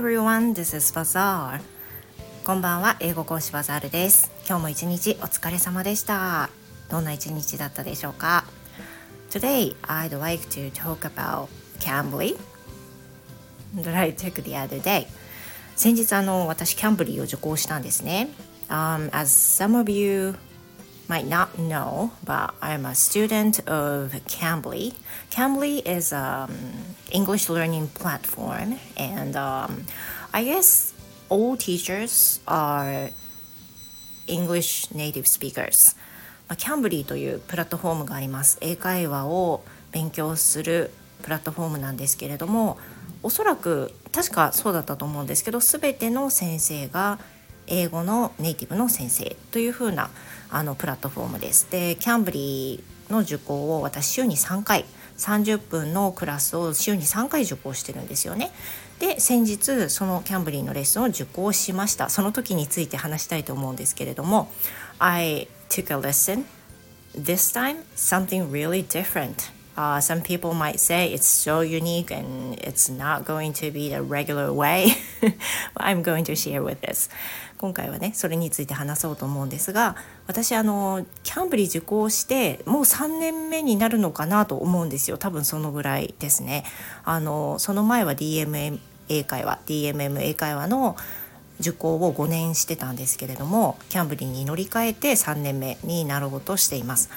everyone, this is Bazaar. こんばんは、英語講師バザールです。今日も一日お疲れ様でした。どんな一日だったでしょうか Today, I'd like to talk about Cambly that I took the other day. 先日あの私キャンブリーを受講したんですね。Um, as some of you might not know, but I'm a student of Cambly. Cambly is an um, English learning platform, and um, I guess all teachers are English native speakers. キャンブリーというプラットフォームがあります。英会話を勉強するプラットフォームなんですけれども、おそらく確かそうだったと思うんですけど、全ての先生が英語のネイティブの先生というふうなあのプラットフォームです。でキャンブリーの受講を私週に3回30分のクラスを週に3回受講してるんですよね。で先日そのキャンブリーのレッスンを受講しましたその時について話したいと思うんですけれども I took a lesson this time something really different Uh, some people might say it's so unique and it's not going to be the regular way. I'm going to share with this. 今回はねそれについて話そうと思うんですが私あのキャンブリー受講してもう3年目になるのかなと思うんですよ多分そのぐらいですね。あのその前は DMM 英会話 DMM 英会話の受講を5年してたんですけれどもキャンブリーに乗り換えて3年目になろうとしています。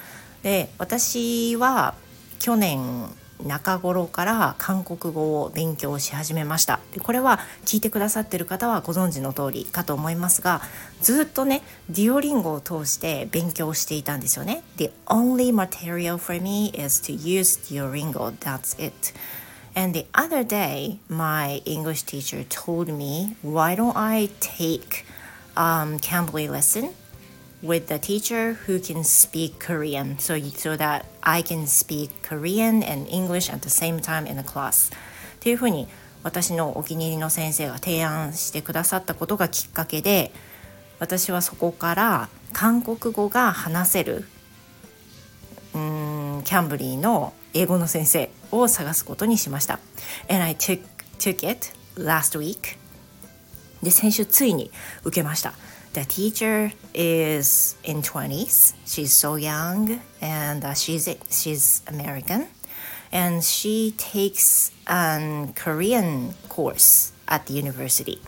で私は去年中頃から韓国語を勉強し始めましたでこれは聞いてくださってる方はご存知の通りかと思いますがずっとねデュオリンゴを通して勉強していたんですよね The only material for me is to use Duolingo that's it And the other day, my English teacher told me, why don't I take um, Cambly lesson with the teacher who can speak Korean so, so that I can speak Korean and English at the same time in the class っていうふうに私のお気に入りの先生が提案してくださったことがきっかけで私はそこから韓国語が話せるうんキャンブリーの英語の先生を探すことにしました。And I took, took it last week で先週ついに受けました。The teacher is in 20s she's so young and uh, she's she's american and she takes a korean course at the university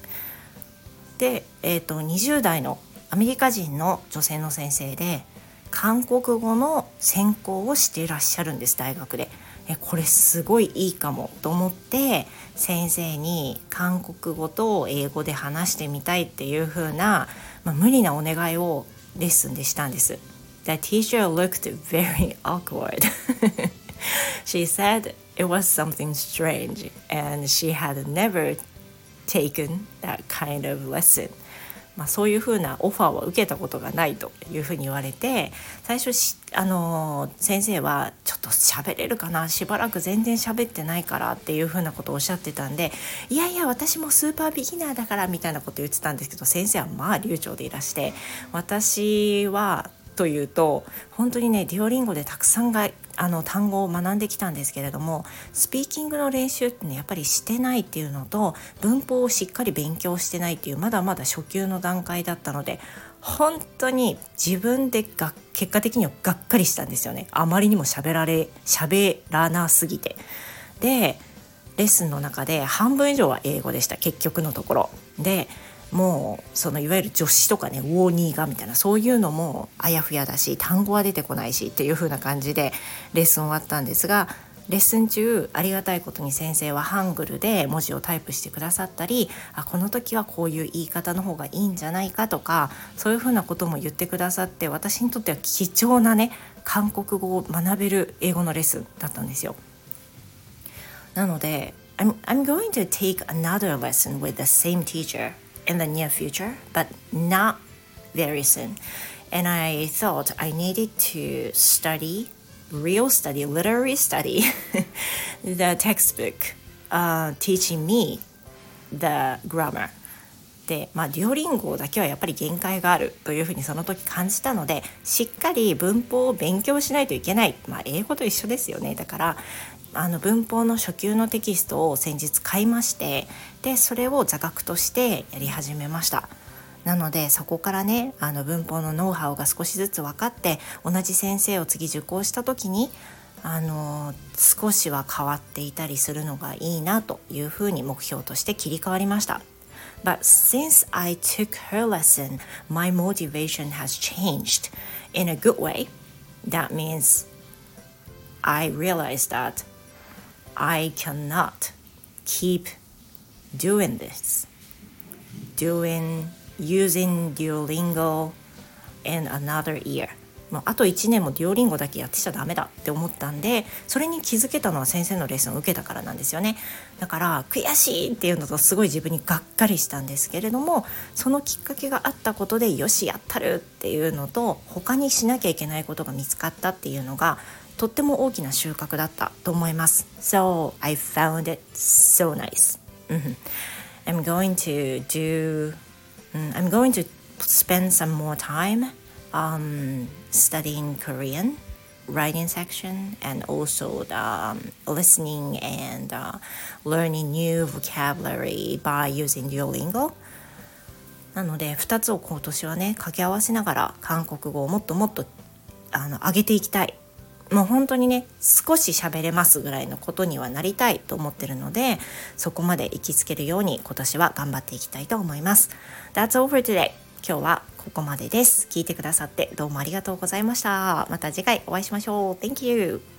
で、えーと、20代のアメリカ人の女性の先生で韓国語の専攻をしていらっしゃるんです大学で。えこれすごいいいかもと思って先生に韓国語と英語で話してみたいっていう風なまあ、無理なお願いをレッスンでしたんです。The teacher looked very awkward. she said it was something strange and she had never taken that kind of lesson. まあ、そういうふうなオファーを受けたことがないというふうに言われて最初、あの、先生はちょっと喋れるかな？しばらく全然喋ってないからっていうふうなことをおっしゃってたんでいやいや私もスーパービギナーだからみたいなこと言ってたんですけど先生はまあ流暢でいらして私はというと本当にねデュオリンゴでたくさんがあの単語を学んできたんですけれどもスピーキングの練習ってねやっぱりしてないっていうのと文法をしっかり勉強してないっていうまだまだ初級の段階だったので本当に自分でが結果的にはがっかりしたんですよねあまりにも喋られ喋らなすぎて。でレッスンの中で半分以上は英語でした結局のところ。でもうそのいわゆる助詞とかねウォーニーがみたいなそういうのもあやふやだし単語は出てこないしっていう風な感じでレッスン終わったんですがレッスン中ありがたいことに先生はハングルで文字をタイプしてくださったりあこの時はこういう言い方の方がいいんじゃないかとかそういうふうなことも言ってくださって私にとっては貴重なね韓国語を学べる英語のレッスンだったんですよ。なので I'm, I'm going to take another lesson with the same teacher in the near future, but not very soon. And I thought I needed to study, real study, literary study, the textbook uh, teaching me the grammar. で、まあ、デュオリンゴだけはやっぱり限界があるというふうにその時感じたのでしっかり文法を勉強しないといけない、まあ、英語と一緒ですよねだからあの文法の初級のテキストを先日買いましてでそれを座学としてやり始めましたなのでそこからねあの文法のノウハウが少しずつ分かって同じ先生を次受講した時にあの少しは変わっていたりするのがいいなというふうに目標として切り替わりました。But since I took her lesson, my motivation has changed in a good way. That means I realized that I cannot keep doing this, doing using Duolingo in another year. もうあと1年もデュオリンゴだけやってちゃダメだって思ったんでそれに気づけたのは先生のレッスンを受けたからなんですよねだから悔しいっていうのとすごい自分にがっかりしたんですけれどもそのきっかけがあったことでよしやったるっていうのと他にしなきゃいけないことが見つかったっていうのがとっても大きな収穫だったと思います。So I found it so nice. I'm going to do I'm going to spend some more time um, studying Korean writing section and also the, um, listening and uh, learning new vocabulary by using Duolingo なので2つを今年はね掛け合わせながら韓国語をもっともっとあの上げていきたいもう本当にね少し喋れますぐらいのことにはなりたいと思ってるのでそこまで行きつけるように今年は頑張っていきたいと思います。That's all for today. 今日はここまでです。聞いてくださってどうもありがとうございました。また次回お会いしましょう。Thank you.